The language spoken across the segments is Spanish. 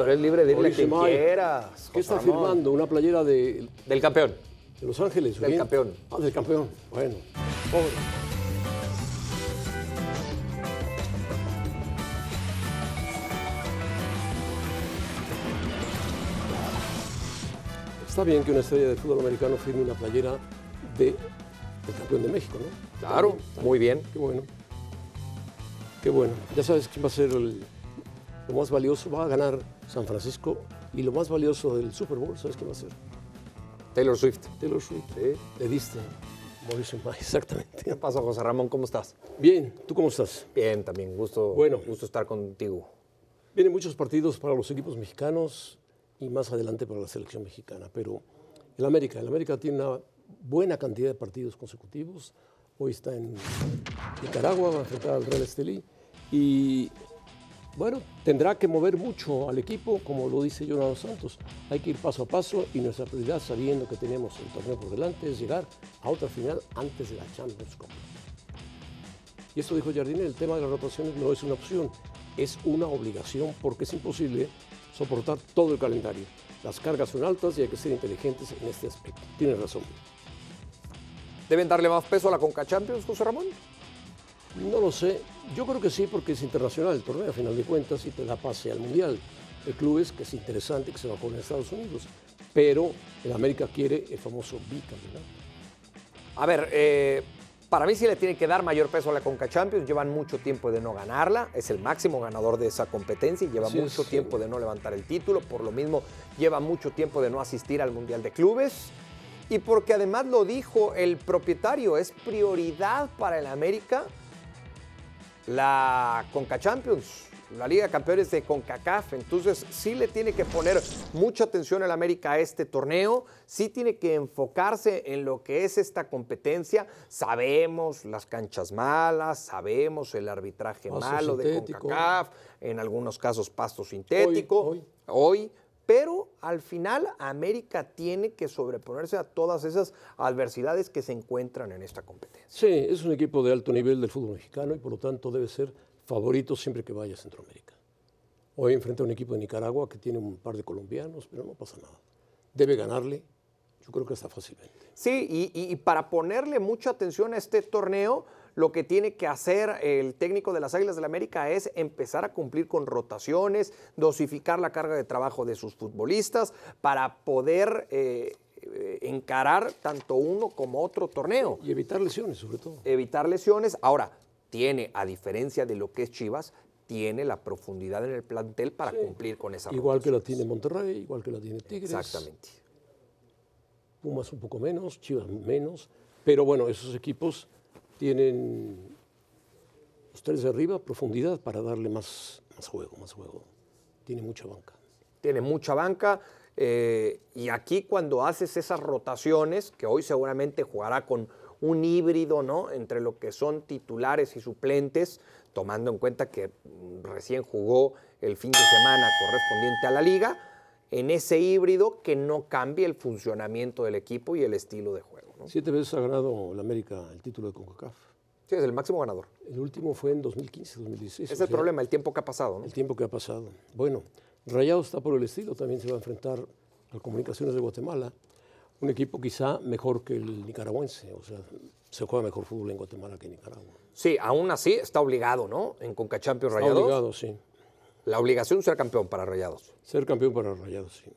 pero es libre de irle a quien. ¿Qué está Ramón. firmando? ¿Una playera de, Del campeón. de Los Ángeles? Del bien? campeón. Ah, del campeón. Bueno. Pobre. Está bien que una estrella de fútbol americano firme una playera de, del campeón de México, ¿no? Claro, muy bien. Qué bueno. Qué bueno. Ya sabes quién va a ser el- lo más valioso. Va a ganar San Francisco y lo más valioso del Super Bowl, ¿sabes quién va a ser? Taylor Swift. Taylor Swift. Sí. Le diste. Mauricio May, exactamente. ¿Qué pasa, José Ramón? ¿Cómo estás? Bien, ¿tú cómo estás? Bien, también. Gusto, Bueno. gusto estar contigo. Vienen muchos partidos para los equipos mexicanos y más adelante para la selección mexicana, pero el América, el América tiene una buena cantidad de partidos consecutivos. Hoy está en Nicaragua, va a enfrentar al Real Estelí y bueno, tendrá que mover mucho al equipo, como lo dice Jonathan Santos. Hay que ir paso a paso y nuestra prioridad, sabiendo que tenemos el torneo por delante, es llegar a otra final antes de la Champions Cup. Y esto dijo Jardine, el tema de las rotaciones no es una opción, es una obligación porque es imposible soportar todo el calendario. Las cargas son altas y hay que ser inteligentes en este aspecto. Tienes razón. ¿Deben darle más peso a la Conca Champions, José Ramón? No lo sé, yo creo que sí porque es internacional el torneo a final de cuentas y te da pase al Mundial. El club es que es interesante que se va a jugar en Estados Unidos, pero el América quiere el famoso bicampeonato. A ver, eh, para mí sí le tiene que dar mayor peso a la Conca Champions. Llevan mucho tiempo de no ganarla. Es el máximo ganador de esa competencia y lleva mucho sí. tiempo de no levantar el título. Por lo mismo, lleva mucho tiempo de no asistir al Mundial de Clubes. Y porque además lo dijo el propietario, es prioridad para el América la Conca Champions, la Liga de Campeones de CONCACAF. Entonces, sí le tiene que poner mucha atención el América a este torneo, sí tiene que enfocarse en lo que es esta competencia. Sabemos las canchas malas, sabemos el arbitraje malo de sintético. CONCACAF, en algunos casos pasto sintético. hoy. hoy, pero al final América tiene que sobreponerse a todas esas adversidades que se encuentran en esta competencia. Sí, es un equipo de alto nivel del fútbol mexicano y por lo tanto debe ser favorito siempre que vaya a Centroamérica. Hoy enfrenta a un equipo de Nicaragua que tiene un par de colombianos, pero no pasa nada. Debe ganarle, yo creo que está fácilmente. Sí, y, y- y para ponerle mucha atención a este torneo, lo que tiene que hacer el técnico de las Águilas del la América es empezar a cumplir con rotaciones, dosificar la carga de trabajo de sus futbolistas para poder eh, encarar tanto uno como otro torneo. Y evitar lesiones, sobre todo. Evitar lesiones. Ahora, tiene, a diferencia de lo que es Chivas, tiene la profundidad en el plantel para cumplir con esa Igual que la tiene Monterrey, igual que la tiene Tigres. Exactamente. Pumas un poco menos, Chivas menos. Pero bueno, esos equipos tienen tres de arriba profundidad para darle más, juego, más juego. Tiene mucha banca. tiene mucha banca. eh, y aquí cuando haces esas rotaciones, que hoy seguramente jugará con un híbrido, ¿no? Entre lo que son titulares y suplentes, tomando en cuenta que recién jugó el fin de semana correspondiente a la liga, en ese híbrido que no cambie el funcionamiento del equipo y el estilo de juego. ¿No? Siete veces ha ganado el América el título de CONCACAF. Sí, es el máximo ganador. El último fue en 2015, 2016. Es o el sea, problema, el tiempo que ha pasado, ¿no? El tiempo que ha pasado. Bueno, Rayado está por el estilo, también se va a enfrentar a Comunicaciones de Guatemala, un equipo quizá mejor que el nicaragüense, o sea, se juega mejor fútbol en Guatemala que en Nicaragua. Sí, aún así está obligado, ¿no? En Conca Champions Está Rayados. obligado, sí. La obligación de ser campeón para Rayados. Ser campeón para Rayados, sí.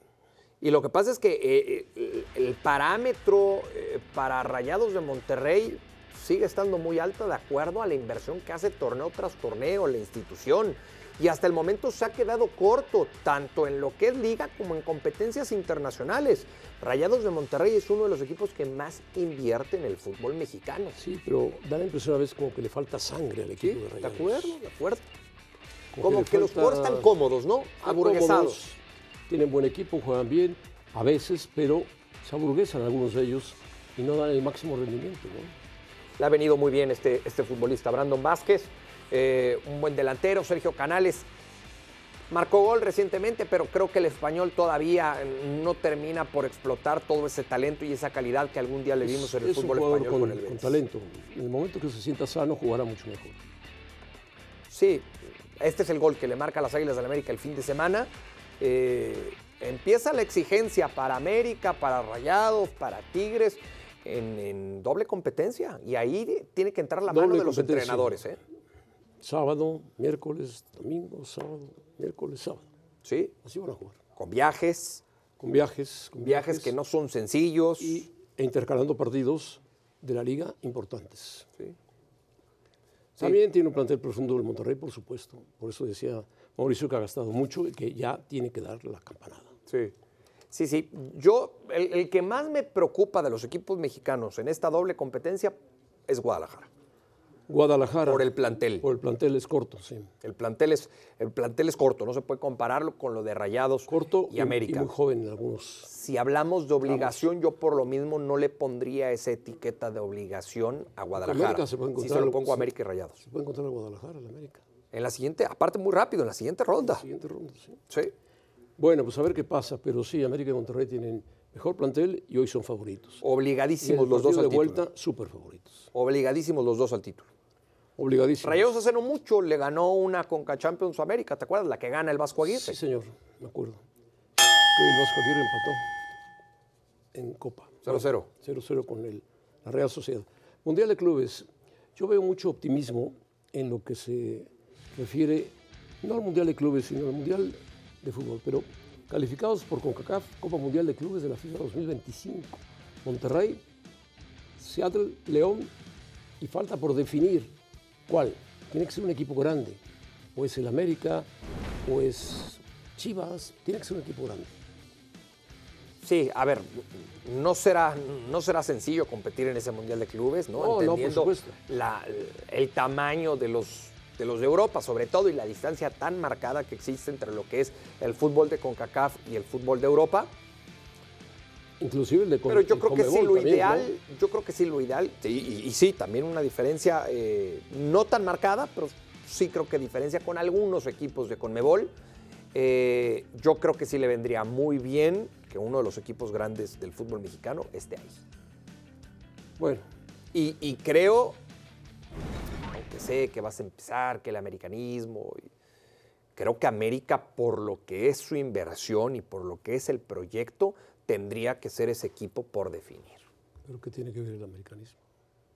Y lo que pasa es que eh, eh, el parámetro eh, para Rayados de Monterrey sigue estando muy alto de acuerdo a la inversión que hace torneo tras torneo la institución. y hasta el momento se ha quedado corto, tanto en lo que es liga como en competencias internacionales. Rayados de Monterrey es uno de los equipos que más invierte en el fútbol mexicano. Sí, pero da la impresión a veces como que le falta sangre al equipo de ¿De Rayados. acuerdo? ¿De acuerdo? Como Como que los jugadores están cómodos, ¿no? Aburguesados. Tienen buen equipo, juegan bien, a veces, pero se aburguesan algunos de ellos y no dan el máximo rendimiento. ¿no? Le ha venido muy bien este, este futbolista, Brandon Vázquez, eh, un buen delantero, Sergio Canales. Marcó gol recientemente, pero creo que el español todavía no termina por explotar todo ese talento y esa calidad que algún día le vimos en el es un fútbol jugador español con, con, el con talento. En el momento que se sienta sano, jugará mucho mejor. Sí, este es el gol que le marca a las Águilas del América el fin de semana. Eh, empieza la exigencia para América, para Rayados, para Tigres, en, en doble competencia. Y ahí tiene que entrar la mano de los entrenadores. ¿eh? Sábado, miércoles, domingo, sábado, miércoles, sábado. Sí, Así van a jugar. con viajes, Con viajes. Con viajes que no son sencillos. Y e intercalando partidos de la liga importantes. Sí. También tiene un plantel profundo del Monterrey, por supuesto. Por eso decía Mauricio que ha gastado mucho y que ya tiene que dar la campanada. Sí. Sí, sí. Yo, el, el que más me preocupa de los equipos mexicanos en esta doble competencia es Guadalajara. Guadalajara. Por el plantel. Por el plantel es corto, sí. El plantel es, el plantel es corto, no se puede compararlo con lo de Rayados Corto y América. muy joven en algunos. si hablamos de obligación, yo por lo mismo no le pondría esa etiqueta de obligación a Guadalajara. América se puede sí encontrar se lo pongo a sí. América y Rayados. Se puede encontrar a Guadalajara, en América. En la siguiente, aparte muy rápido, en la siguiente ronda. Siguiente ronda, sí. Sí. Bueno, pues a ver qué pasa. Pero sí, América y Monterrey tienen mejor plantel y hoy son favoritos. En Obligadísimos los dos al de título. vuelta, súper favoritos. Obligadísimos los dos al título. Obligadísimos. Rayados hace no mucho le ganó una Conca Champions América, ¿te acuerdas? La que gana el Vasco Aguirre. Sí, señor, me acuerdo. Que el Vasco Aguirre empató en Copa. 0-0. 0-0 con el, la Real Sociedad. Mundial de Clubes. Yo veo mucho optimismo en lo que se refiere, no al Mundial de Clubes, sino al Mundial de Fútbol, pero calificados por CONCACAF, Copa Mundial de Clubes de la FIFA 2025. Monterrey, Seattle, León, y falta por definir cuál. Tiene que ser un equipo grande. O es el América, o es Chivas, tiene que ser un equipo grande. Sí, a ver, no será, no será sencillo competir en ese Mundial de Clubes, ¿no? No, no, por Entendiendo supuesto. la- el tamaño de los, de los de Europa, sobre todo, y la distancia tan marcada que existe entre lo que es el fútbol de CONCACAF y el fútbol de Europa. Inclusive el de Pero yo creo que sí, lo también, ideal, ¿no? yo creo que sí, lo ideal, y, y- y sí, también una diferencia eh, no tan marcada, pero sí creo que diferencia con algunos equipos de Conmebol. Eh, yo creo que sí le vendría muy bien que uno de los equipos grandes del fútbol mexicano esté ahí. Bueno, Y, y creo, sé que vas a empezar, que el americanismo, creo que América, por lo que es su inversión y por lo que es el proyecto, tendría que ser ese equipo por definir. pero ¿qué tiene que ver el americanismo?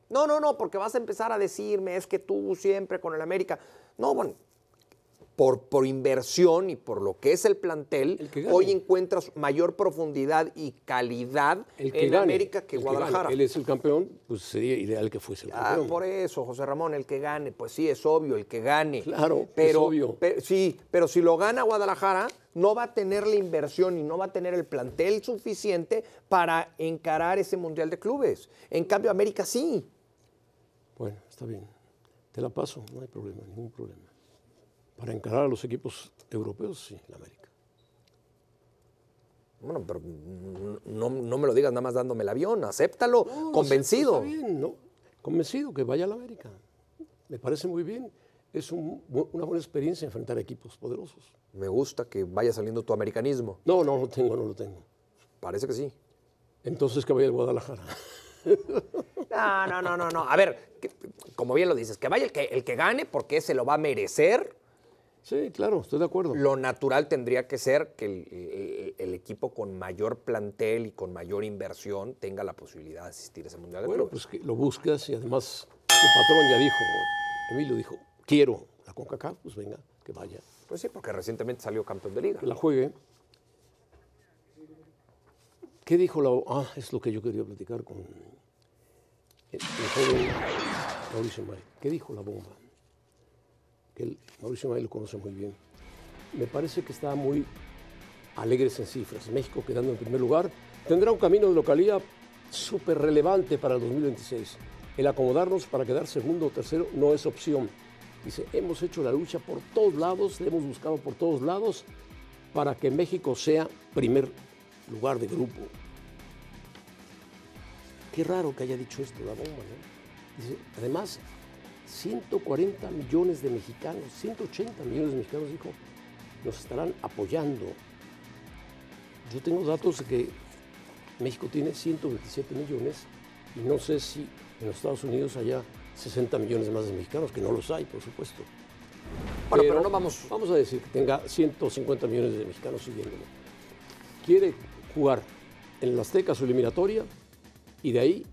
No, no, no, porque vas a empezar a decirme, es que tú siempre con el América. No, bueno, por, por inversión y por lo que es el plantel, El que hoy encuentras mayor profundidad y calidad El que en gane, América que el Guadalajara. gane. Él es el campeón, pues sería ideal que fuese el Ah, campeón. por eso, José Ramón, el que gane, pues sí, es obvio, el que gane. Claro, es obvio. sí, pero si lo gana Guadalajara, no va a tener la inversión y no va a tener el plantel suficiente para encarar ese Mundial de Clubes. En cambio, América sí. Bueno, está bien. Te la paso, no hay problema, ningún problema. Para encarar a los equipos europeos, sí, la América. Bueno, pero no, no me lo digas nada más dándome el avión, acéptalo, No, convencido. Está bien, ¿no? Convencido que vaya a la América. Me parece muy bien. Es un una buena experiencia enfrentar equipos poderosos. Me gusta que vaya saliendo tu americanismo. No, no lo tengo, no lo tengo. Parece que sí. Entonces que vaya al Guadalajara. No, no, no, no, no. A ver, que- como bien lo dices, que vaya el que, el que gane porque se lo va a merecer. Sí, claro, estoy de acuerdo. Lo natural tendría que ser que el, el- el equipo con mayor plantel y con mayor inversión tenga la posibilidad de asistir a ese Mundial de Bueno, Clubes. pues que lo buscas y además tu patrón ya dijo, Emilio dijo, quiero la CONCACAF, pues venga, que vaya, Pues sí, porque recientemente salió campeón de liga. que la juegue. ¿Qué dijo la... Ah, es lo que yo quería platicar con el, el joven Mauricio May. ¿Qué dijo la bomba? Que el Mauricio May lo conoce muy bien. Me parece que está muy alegres en cifras. México quedando en primer lugar tendrá un camino de localía súper relevante para el 2026. El acomodarnos para quedar segundo o tercero no es opción. Dice, hemos hecho la lucha por todos lados, le hemos buscado por todos lados para que México sea primer lugar de grupo. Qué raro que haya dicho esto la bomba. Dice, además, 140 millones de mexicanos, 180 millones de mexicanos, dijo, nos estarán apoyando. Yo tengo datos de que México tiene 127 millones y no sé si en los Estados Unidos haya 60 millones más de mexicanos, que no los hay, por supuesto. Bueno, pero, no vamos. Vamos a decir que tenga 150 millones de mexicanos siguiéndolo. Quiere jugar en la Azteca su eliminatoria y de ahí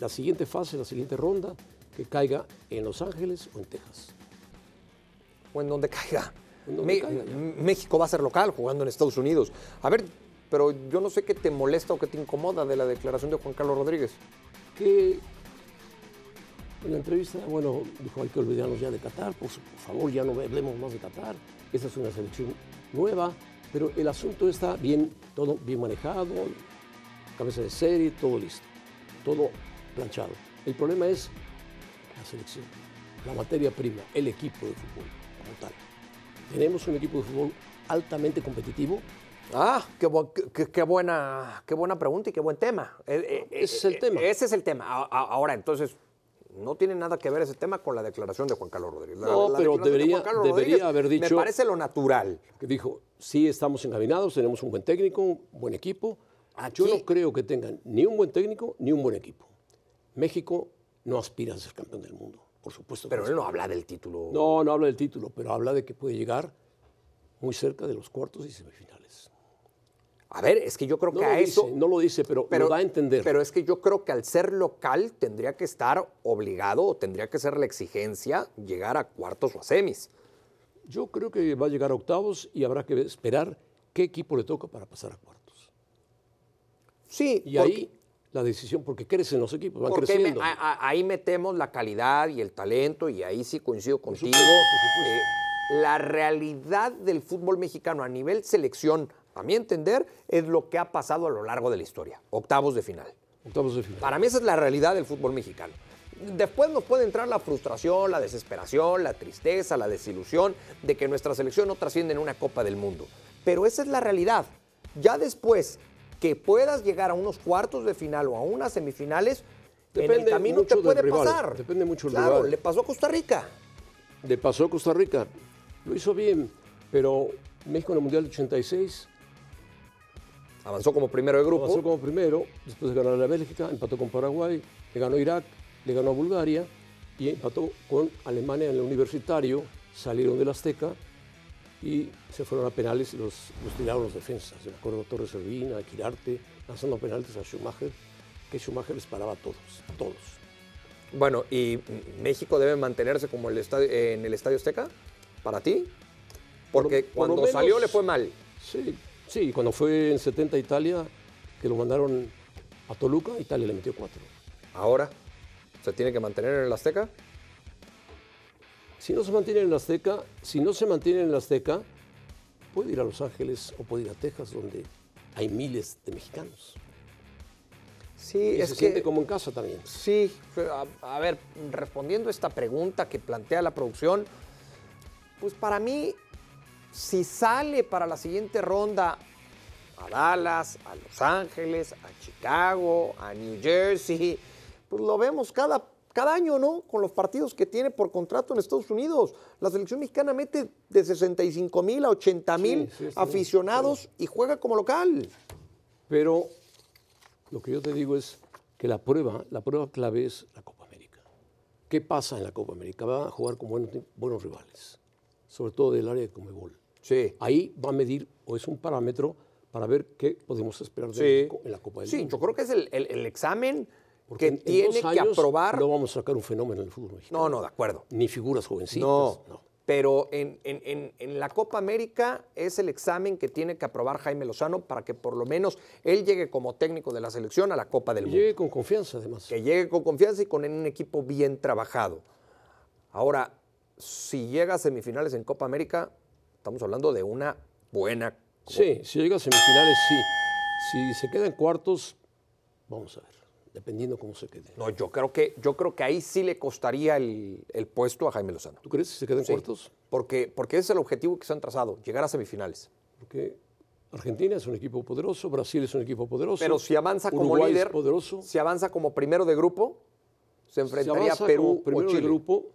la siguiente fase, la siguiente ronda, que caiga en Los Ángeles o en Texas. O en donde caiga. En donde caiga. México va a ser local jugando en Estados Unidos. A ver, pero yo no sé qué te molesta o qué te incomoda de la declaración de Juan Carlos Rodríguez. que en la entrevista, bueno, dijo hay que olvidarnos ya de Qatar, por, por favor ya no hablemos más de Qatar, esta es una selección nueva, pero el asunto está bien, todo bien manejado, cabeza de serie, todo listo, todo planchado. El problema es la selección, la materia prima, el equipo de fútbol como tal. Tenemos un equipo de fútbol altamente competitivo, Ah, qué, bu- qué- qué buena, qué buena pregunta y qué buen tema. Eh, eh, Ese es eh, el tema. Ese es el tema. A- Ahora, entonces, no tiene nada que ver ese tema con la declaración de Juan Carlos Rodríguez. La- No, la pero declaración de debería- Juan Carlos debería Rodríguez haber Me dicho- parece lo natural. que dijo, sí estamos encaminados, tenemos un buen técnico, un buen equipo. Yo Aquí- no creo que tengan ni un buen técnico ni un buen equipo. México no aspira a ser campeón del mundo, por supuesto. Pero él no habla del título. no, no habla del título, pero habla de que puede llegar muy cerca de los cuartos y semifinales. A ver, es que yo creo No que a dice, eso. no lo dice, pero, lo da a entender. Pero es que yo creo que al ser local tendría que estar obligado o tendría que ser la exigencia llegar a cuartos o a semis. Yo creo que va a llegar a octavos y habrá que esperar qué equipo le toca para pasar a cuartos. Sí, Y porque- ahí la decisión, porque crecen los equipos, van Porque creciendo. a- ahí metemos la calidad y el talento y ahí sí coincido contigo. supuesto, por supuesto. Eh, la realidad del fútbol mexicano a nivel selección, a mi entender, es lo que ha pasado a lo largo de la historia. Octavos de final. Octavos de final. Para mí esa es la realidad del fútbol mexicano. Después nos puede entrar la frustración, la desesperación, la tristeza, la desilusión de que nuestra selección no trasciende en una Copa del Mundo. Pero esa es la realidad. Ya después que puedas llegar a unos cuartos de final o a unas semifinales, en el Depende camino mucho te puede rival, pasar. depende mucho del Claro, rival. le pasó a Costa Rica. Le pasó a Costa Rica. Lo hizo bien, pero México en el Mundial de 86 Avanzó como primero de grupo. avanzó como primero, después de ganar a Bélgica, empató con Paraguay, le ganó a Irak, le ganó a Bulgaria y empató con Alemania en el universitario, salieron del Azteca y se fueron a penales y los, los tiraron los defensas. Me acuerdo Torres Servín, a Quirarte, lanzando penales a Schumacher, que Schumacher les paraba a todos, a todos. Bueno, ¿y México debe mantenerse como el estadio, en el Estadio Azteca? ¿Para ti? Porque Por- por cuando menos- salió le fue mal. Sí, sí, cuando fue en 70 a Italia, que lo mandaron a Toluca, Italia le metió cuatro. Ahora, ¿se tiene que mantener en el Azteca? Si no se mantiene en la Azteca, si no se mantiene en la Azteca, puede ir a Los Ángeles o puede ir a Texas, donde hay miles de mexicanos. Sí, Y es se que... siente como en casa también. Sí, a, a ver, respondiendo esta pregunta que plantea la producción, pues para mí, si sale para la siguiente ronda a Dallas, a Los Ángeles, a Chicago, a New Jersey, pues lo vemos cada, cada año, ¿no? Con los partidos que tiene por contrato en Estados Unidos. La selección mexicana mete de 65 mil a 80 mil Sí, sí, sí, aficionados y juega como local. Pero lo que yo te digo es que la prueba, la prueba clave es la Copa América. ¿Qué pasa en la Copa América? Va a jugar con buenos, buenos rivales, sobre todo del área de Comebol. Sí. Ahí va a medir, o es un parámetro para ver qué podemos esperar de en la Copa del Sí, yo creo que es el, el- el examen Porque que en- en tiene que aprobar. No vamos a sacar un fenómeno en el fútbol mexicano. No, no, de acuerdo. Ni figuras jovencitas. No, no. Pero en, en- en- en la Copa América es el examen que tiene que aprobar Jaime Lozano para que por lo menos él llegue como técnico de la selección a la Copa del Y Mundo. llegue con confianza, además. Que llegue con confianza y con un equipo bien trabajado. Ahora, si llega a semifinales en Copa América, estamos hablando de una buena. Sí, si llega a semifinales, sí. Si se queda en cuartos, vamos a ver, dependiendo cómo se quede. No, yo creo que, yo creo que ahí sí le costaría el, el puesto a Jaime Lozano. ¿Tú crees que se queda en Sí, cuartos? Porque, porque ese es el objetivo que se han trazado, llegar a semifinales. Porque Argentina es un equipo poderoso, Brasil es un equipo poderoso. Pero si avanza como Uruguay líder, poderoso. si avanza como primero de grupo, se Si enfrentaría a Perú como o primero Chile. de grupo.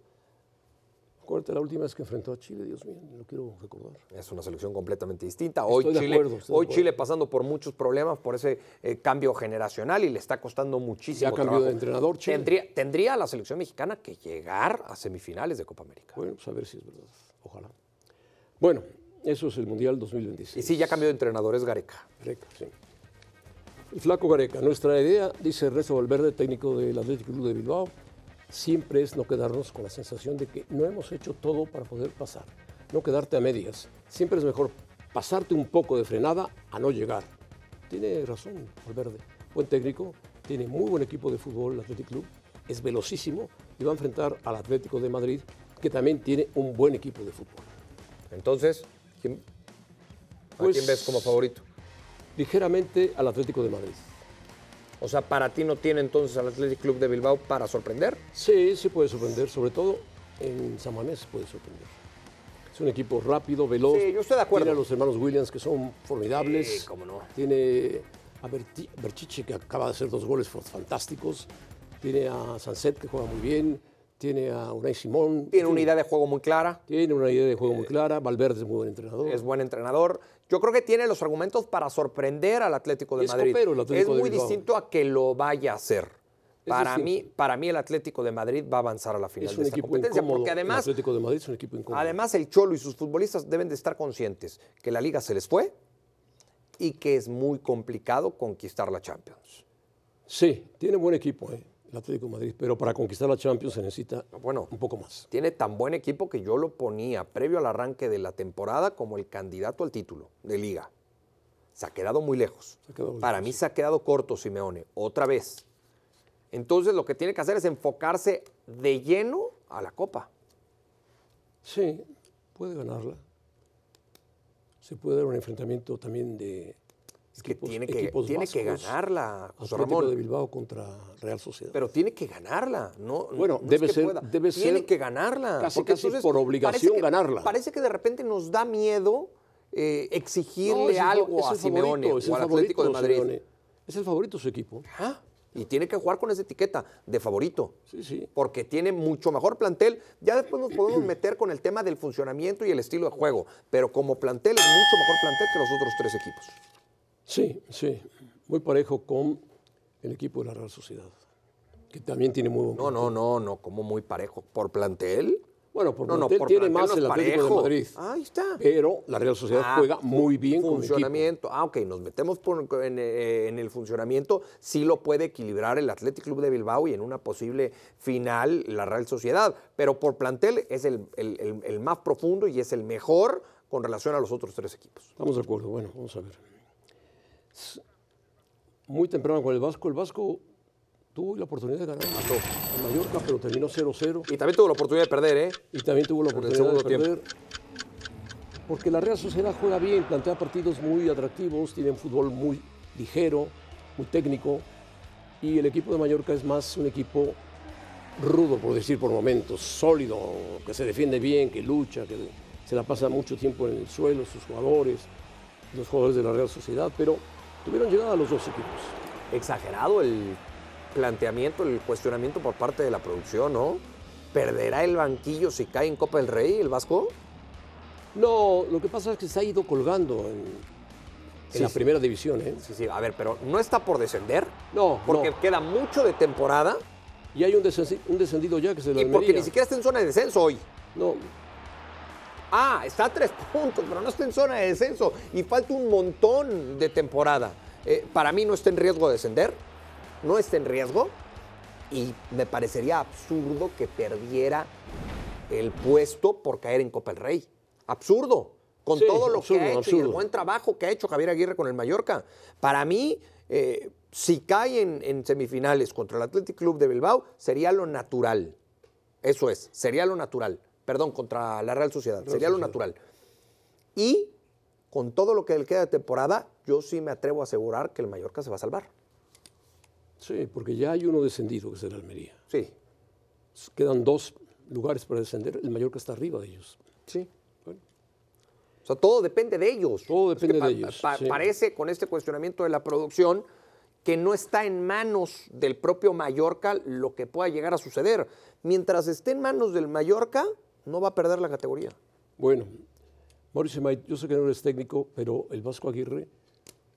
Acuérdate la última vez que enfrentó a Chile, Dios mío, no quiero recordar. Es una selección completamente distinta. Hoy, Estoy Chile, acuerdo, hoy. Chile pasando por muchos problemas por ese eh, cambio generacional y le está costando muchísimo Ya cambió trabajo. de entrenador, Chile. Tendría, tendría la selección mexicana que llegar a semifinales de Copa América. Bueno, pues a ver si es verdad. Ojalá. Bueno, eso es el Mundial 2026. Y sí, ya cambió de entrenador, es Gareca. Gareca, sí. El flaco Gareca. Nuestra idea, dice Ernesto Valverde, técnico del Atlético Club de Bilbao, siempre es no quedarnos con la sensación de que no hemos hecho todo para poder pasar. No quedarte a medias. Siempre es mejor pasarte un poco de frenada a no llegar. Tiene razón Valverde. Buen técnico, tiene muy buen equipo de fútbol el Atlético Club, es velocísimo y va a enfrentar al Atlético de Madrid, que también tiene un buen equipo de fútbol. Entonces, ¿quién, ¿a Pues- quién ves como favorito? Ligeramente al Atlético de Madrid. O sea, para ti no tiene entonces al Athletic Club de Bilbao para sorprender. Sí, sí puede sorprender, sobre todo en San Mamés puede sorprender. Es un equipo rápido, veloz. Sí, yo estoy de acuerdo. Tiene a los hermanos Williams que son formidables. Sí, cómo no. Tiene a Berchiche que acaba de hacer dos goles fantásticos. Tiene a Sanset que juega muy bien. Tiene a Unai Simón. Tiene una idea de juego muy clara. Tiene una idea de juego muy clara. Valverde es muy buen entrenador. es buen entrenador. Yo creo que tiene los argumentos para sorprender al Atlético de Es Madrid. el Atlético es de muy distinto a que lo vaya a hacer. Para mí, para mí el Atlético de Madrid va a avanzar a la final es de un esta equipo competencia incómodo. porque el además, Atlético de Madrid es un equipo incómodo. además el Cholo y sus futbolistas deben de estar conscientes que la liga se les fue y que es muy complicado conquistar la Champions. sí, tiene buen equipo eh, el Atlético de Madrid, pero para conquistar la Champions se necesita Bueno, un poco más. tiene tan buen equipo que yo lo ponía previo al arranque de la temporada como el candidato al título de liga. Se ha quedado muy lejos. Quedado muy Para mí se ha quedado corto Simeone, otra vez. Entonces lo que tiene que hacer es enfocarse de lleno a la Copa. Sí, puede ganarla. Se puede dar un enfrentamiento también de Es que equipos- tiene que, tiene que ganarla, José de. Bilbao contra Real Sociedad. Pero tiene que ganarla, ¿no? Bueno, no es debe que ser- pueda. debe Tiene ser que ganarla. casi, porque casi entonces por parece obligación que- ganarla. Parece que de repente nos da miedo eh, exigirle algo a Simeone favorito, o al Atlético de favorito, Madrid. Simeone. Es el favorito su equipo. Ah, Y tiene que jugar con esa etiqueta de favorito. Sí, sí. Porque tiene mucho mejor plantel. Ya después nos podemos meter con el tema del funcionamiento y el estilo de juego. Pero como plantel es mucho mejor plantel que los otros tres equipos. Sí, sí. Muy parejo con el equipo de la Real Sociedad, que también tiene muy buen No, no, no, no, como muy parejo. ¿Por plantel? Bueno, por No, no, plantel por tiene plantel más no el Atlético de parejo. Madrid. Ahí está. Pero la Real Sociedad Ah, juega muy bien con el equipo. funcionamiento. Ah, ok, nos metemos por- en, eh, en el funcionamiento. Sí lo puede equilibrar el Athletic Club de Bilbao y en una posible final la Real Sociedad. Pero por plantel es el, el- el- el más profundo y es el mejor con relación a los otros tres equipos. Estamos de acuerdo. Bueno, vamos a ver. Muy temprano con el Vasco. El Vasco tuvo la oportunidad de ganar a Mallorca, pero terminó 0-0. Y también tuvo la oportunidad de perder, ¿eh? Y también tuvo la oportunidad de perder. Porque la Real Sociedad juega bien, plantea partidos muy atractivos, tiene un fútbol muy ligero, muy técnico. Y el equipo de Mallorca es más un equipo rudo, por decir por momentos, sólido, que se defiende bien, que lucha, que se la pasa mucho tiempo en el suelo, sus jugadores, los jugadores de la Real Sociedad, pero tuvieron llegada los dos equipos. Exagerado el planteamiento, el cuestionamiento por parte de la producción, ¿no? ¿Perderá el banquillo si cae en Copa del Rey el Vasco? No, lo que pasa es que se ha ido colgando en, en Sí, la sí. primera división. ¿eh? Sí, sí, a ver, pero no está por descender. No, Porque no. queda mucho de temporada Y hay un descendido ya que se lo y porque ni siquiera está en zona de descenso hoy. No, Ah, está a tres puntos, pero no está en zona de descenso y falta un montón de temporada. Eh, para mí no está en riesgo de descender, no está en riesgo y me parecería absurdo que perdiera el puesto por caer en Copa del Rey. Absurdo, con Sí, todo lo absurdo, que ha hecho y el buen trabajo que ha hecho Javier Aguirre con el Mallorca. Para mí, eh, si cae en, en semifinales contra el Athletic Club de Bilbao, sería lo natural. Eso es, sería lo natural. Perdón, contra la Real Sociedad. Sería lo natural. Y con todo lo que le queda de temporada, yo sí me atrevo a asegurar que el Mallorca se va a salvar. Sí, porque ya hay uno descendido, que es el Almería. Sí, Quedan dos lugares para descender. El Mallorca está arriba de ellos. sí. Bueno, O sea, todo depende de ellos. Todo Es que depende pa- de ellos, pa- sí. Parece con este cuestionamiento de la producción que no está en manos del propio Mallorca lo que pueda llegar a suceder. Mientras esté en manos del Mallorca, no va a perder la categoría. bueno Mauricio May, yo sé que no eres técnico, pero el Vasco Aguirre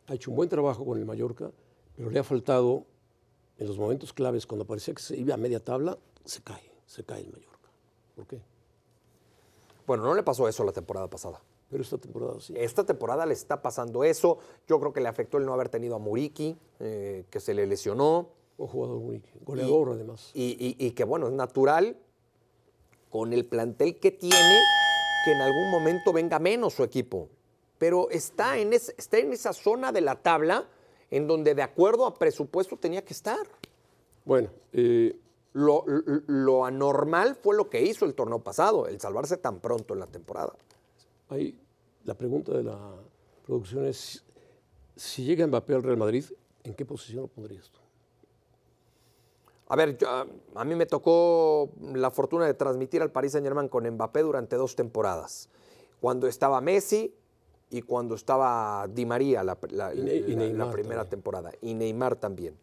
ha hecho un buen trabajo con el Mallorca, pero le ha faltado en los momentos claves, cuando parecía que se iba a media tabla, se cae, se cae el Mallorca. ¿Por qué? Bueno, no le pasó eso la temporada pasada. Pero esta temporada sí. Esta temporada le está pasando eso. Yo creo que le afectó el no haber tenido a Muriki, eh, que se le lesionó. Un jugador muy goleador, además. Y, y- y que bueno, es natural con el plantel que tiene que en algún momento venga menos su equipo. Pero está en, es- está en esa zona de la tabla en donde de acuerdo a presupuesto tenía que estar. Bueno, eh, Lo, lo- lo anormal fue lo que hizo el torneo pasado, el salvarse tan pronto en la temporada. Ahí la pregunta de la producción es, si llega Mbappé al Real Madrid, ¿en qué posición lo pondrías tú? A ver, yo- a, mí me tocó la fortuna de transmitir al Paris Saint Germain con Mbappé durante dos temporadas. Cuando estaba Messi y cuando estaba Di María la, la- Y Ne- y la- la Neymar primera también. temporada. Y Neymar también.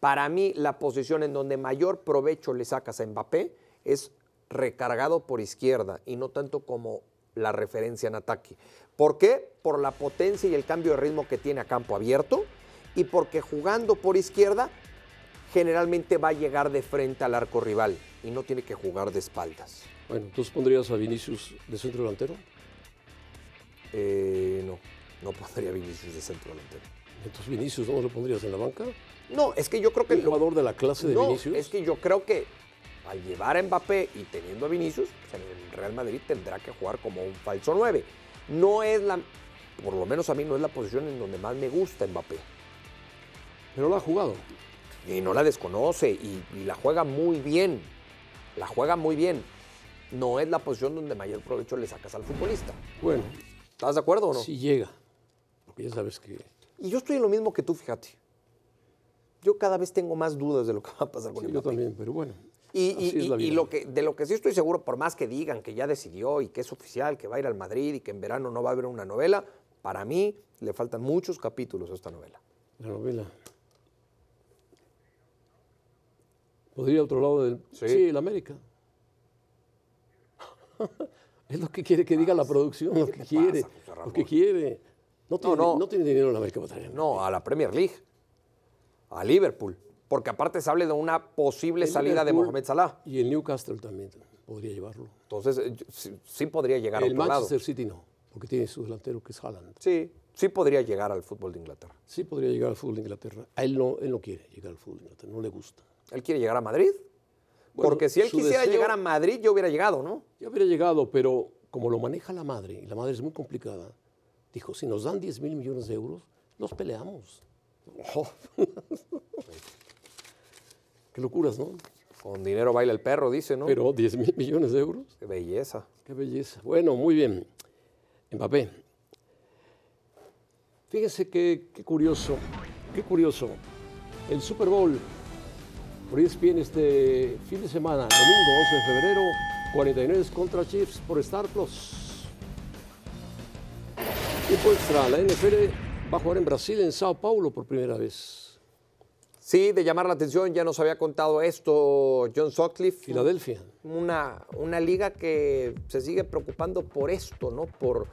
Para mí, la posición en donde mayor provecho le sacas a Mbappé es recargado por izquierda y no tanto como la referencia en ataque. ¿Por qué? Por la potencia y el cambio de ritmo que tiene a campo abierto y porque jugando por izquierda generalmente va a llegar de frente al arco rival y no tiene que jugar de espaldas. Bueno, ¿entonces pondrías a Vinicius de centro delantero? Eh, no, no pondría a Vinicius de centro delantero. Entonces Vinicius, ¿no lo pondrías en la banca? No, es que yo creo que... ¿Un lo- jugador de la clase de no, Vinicius? es que yo creo que al llevar a Mbappé y teniendo a Vinicius, pues en el Real Madrid tendrá que jugar como un falso 9. No es la, por lo menos a mí no es la posición en donde más me gusta Mbappé. Pero lo ha jugado. Y no la desconoce y, y la juega muy bien. La juega muy bien. No es la posición donde mayor provecho le sacas al futbolista. Bueno, ¿Estás de acuerdo o no? si llega. Porque ya sabes que... Y yo estoy en lo mismo que tú, fíjate. Yo cada vez tengo más dudas de lo que va a pasar con Sí, el yo también, pero bueno. Y, y- y- lo que, de lo que sí estoy seguro, por más que digan que ya decidió y que es oficial, que va a ir al Madrid y que en verano no va a haber una novela, para mí le faltan muchos capítulos a esta novela. La novela. ¿Podría otro lado del...? Sí. Sí, el América. es lo que quiere que diga la producción, lo que quiere. pasa? Lo que quiere. No tiene, no. no tiene dinero el América para. No, a la Premier League, a Liverpool, porque aparte se habla de una posible El salida de Mohamed Salah. Y el Newcastle también podría llevarlo. Entonces, eh, sí, sí podría llegar a el otro lado. Manchester City no, porque tiene su delantero que es Haaland. Sí, sí podría llegar al fútbol de Inglaterra. Sí podría llegar al fútbol de Inglaterra. A él no, él no quiere llegar al fútbol de Inglaterra, no le gusta. ¿Él quiere llegar a Madrid? Bueno, porque si él quisiera deseo- llegar a Madrid, yo hubiera llegado, ¿no? Ya hubiera llegado, pero como lo maneja la madre, y la madre es muy complicada, dijo, si nos dan 10 mil millones de euros, los peleamos. Oh. Qué locuras, ¿no? Con dinero baila el perro, dice, ¿no? Pero 10 mil millones de euros, Qué belleza. qué belleza. Bueno, muy bien. Mbappé. Fíjense qué, qué curioso, qué curioso. El Super Bowl por ESPN este fin de semana, domingo 11 de febrero, 49 contra Chiefs por Star Plus. Tiempo extra, la NFL va a jugar en Brasil, en Sao Paulo por primera vez. Sí, de llamar la atención, ya nos había contado esto John Sutcliffe. Filadelfia. Una, una liga que se sigue preocupando por esto, ¿no? Por,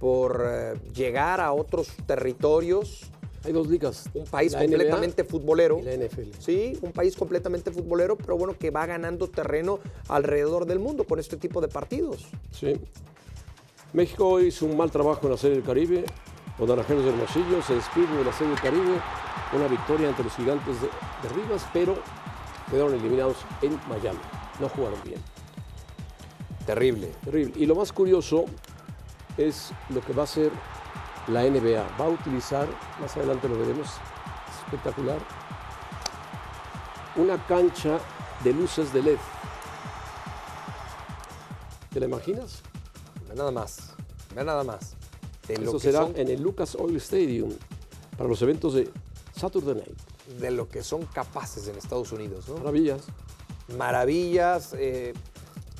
por eh, llegar a otros territorios. Hay dos ligas. Un país la NBA completamente futbolero. y la NFL. Sí, un país completamente futbolero, pero bueno, que va ganando terreno alrededor del mundo con este tipo de partidos. Sí. México hizo un mal trabajo en la Serie del Caribe. Los naranjeros de Hermosillo se despiden de la Serie del Caribe. Una victoria ante los gigantes de, de Rivas, pero quedaron eliminados en Miami. No jugaron bien. Terrible. Terrible. Y lo más curioso es lo que va a hacer la NBA. Va a utilizar, más adelante lo veremos, es espectacular, una cancha de luces de LED. ¿Te la imaginas? Nada más. Nada más. De Eso será son- en el Lucas Oil Stadium para los eventos de Saturday Night. de lo que son capaces en Estados Unidos, ¿no? Maravillas. Maravillas, eh,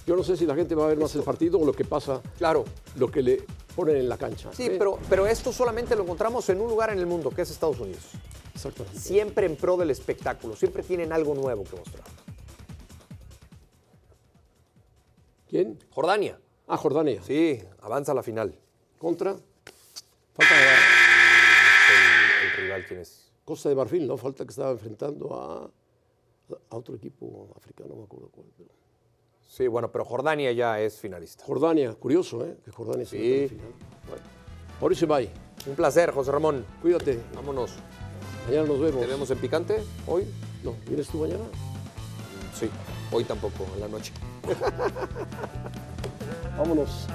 Yo no sé si la gente va a ver más el partido o lo que pasa, claro. lo que le ponen en la cancha. Sí, ¿eh? pero, pero esto solamente lo encontramos en un lugar en el mundo, que es Estados Unidos. Exactamente. Siempre en pro del espectáculo, siempre tienen algo nuevo que mostrar. ¿Quién? Jordania, Ah, Jordania. sí, avanza a la final. Contra. Falta de El, el rival, ¿quién es? Costa de Marfil, ¿no? Falta que estaba enfrentando a, a otro equipo africano, no me acuerdo cuál. pero- Sí, bueno, pero Jordania ya es finalista. Jordania, curioso, ¿eh? Que Jordania Sí. final. Bueno, Mauricio Bay, Un placer, José Ramón. cuídate. Vámonos. Mañana nos vemos. ¿Te vemos en picante hoy? No, ¿vienes tú mañana? Sí, hoy tampoco, en la noche. Vámonos.